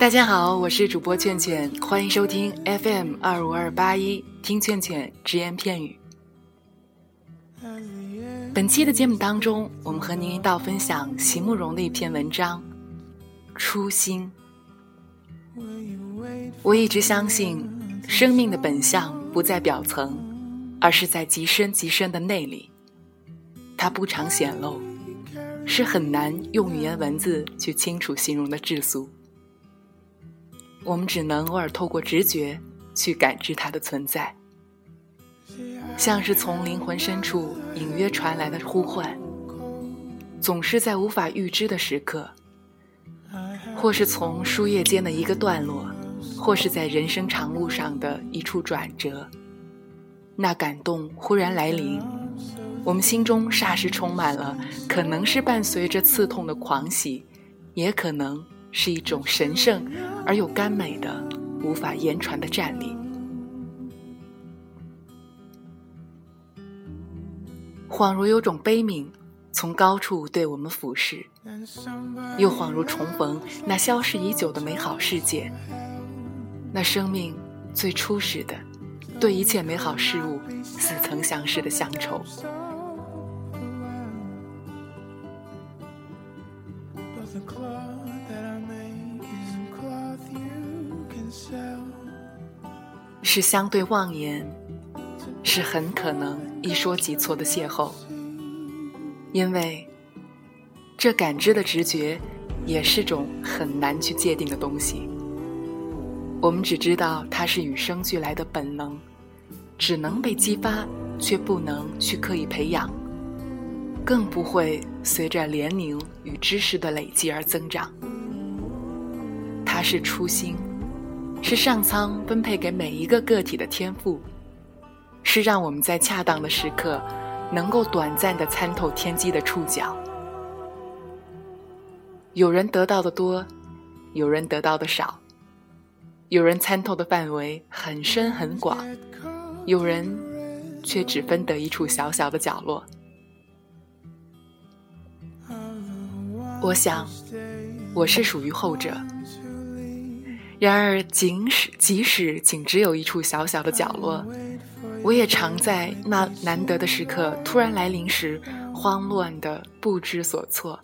大家好，我是主播劝劝，欢迎收听 FM 二五二八一，听劝劝只言片语。本期的节目当中，我们和您一道分享席慕容的一篇文章《初心》。我一直相信，生命的本相不在表层，而是在极深极深的内里。它不常显露，是很难用语言文字去清楚形容的质素。我们只能偶尔透过直觉去感知它的存在，像是从灵魂深处隐约传来的呼唤，总是在无法预知的时刻，或是从书页间的一个段落，或是在人生长路上的一处转折，那感动忽然来临，我们心中霎时充满了，可能是伴随着刺痛的狂喜，也可能。是一种神圣而又甘美的、无法言传的站立，恍如有种悲悯从高处对我们俯视，又恍如重逢那消失已久的美好世界，那生命最初始的对一切美好事物似曾相识的乡愁。The clock that i make in cloth you can sell. 是相对妄言，是很可能一说即错的邂逅，因为这感知的直觉也是种很难去界定的东西。我们只知道它是与生俱来的本能，只能被激发，却不能去刻意培养，更不会随着年龄与知识的累积而增长。它是初心。是上苍分配给每一个个体的天赋，是让我们在恰当的时刻，能够短暂的参透天机的触角。有人得到的多，有人得到的少；有人参透的范围很深很广，有人却只分得一处小小的角落。我想，我是属于后者。然而，即使即使仅只有一处小小的角落，我也常在那难得的时刻突然来临时，慌乱的不知所措，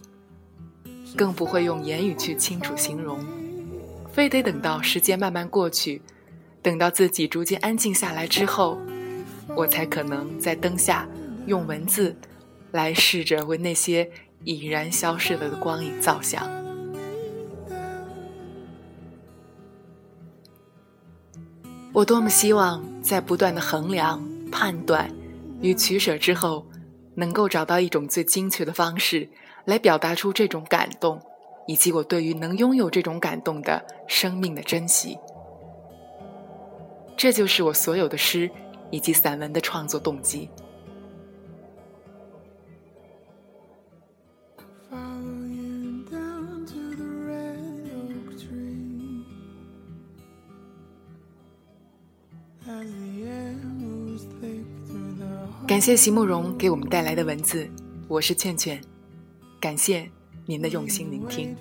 更不会用言语去清楚形容，非得等到时间慢慢过去，等到自己逐渐安静下来之后，我才可能在灯下用文字来试着为那些已然消逝了的光影造像。我多么希望在不断的衡量、判断与取舍之后，能够找到一种最精确的方式，来表达出这种感动，以及我对于能拥有这种感动的生命的珍惜。这就是我所有的诗以及散文的创作动机。感谢席慕容给我们带来的文字，我是倩倩，感谢您的用心聆听。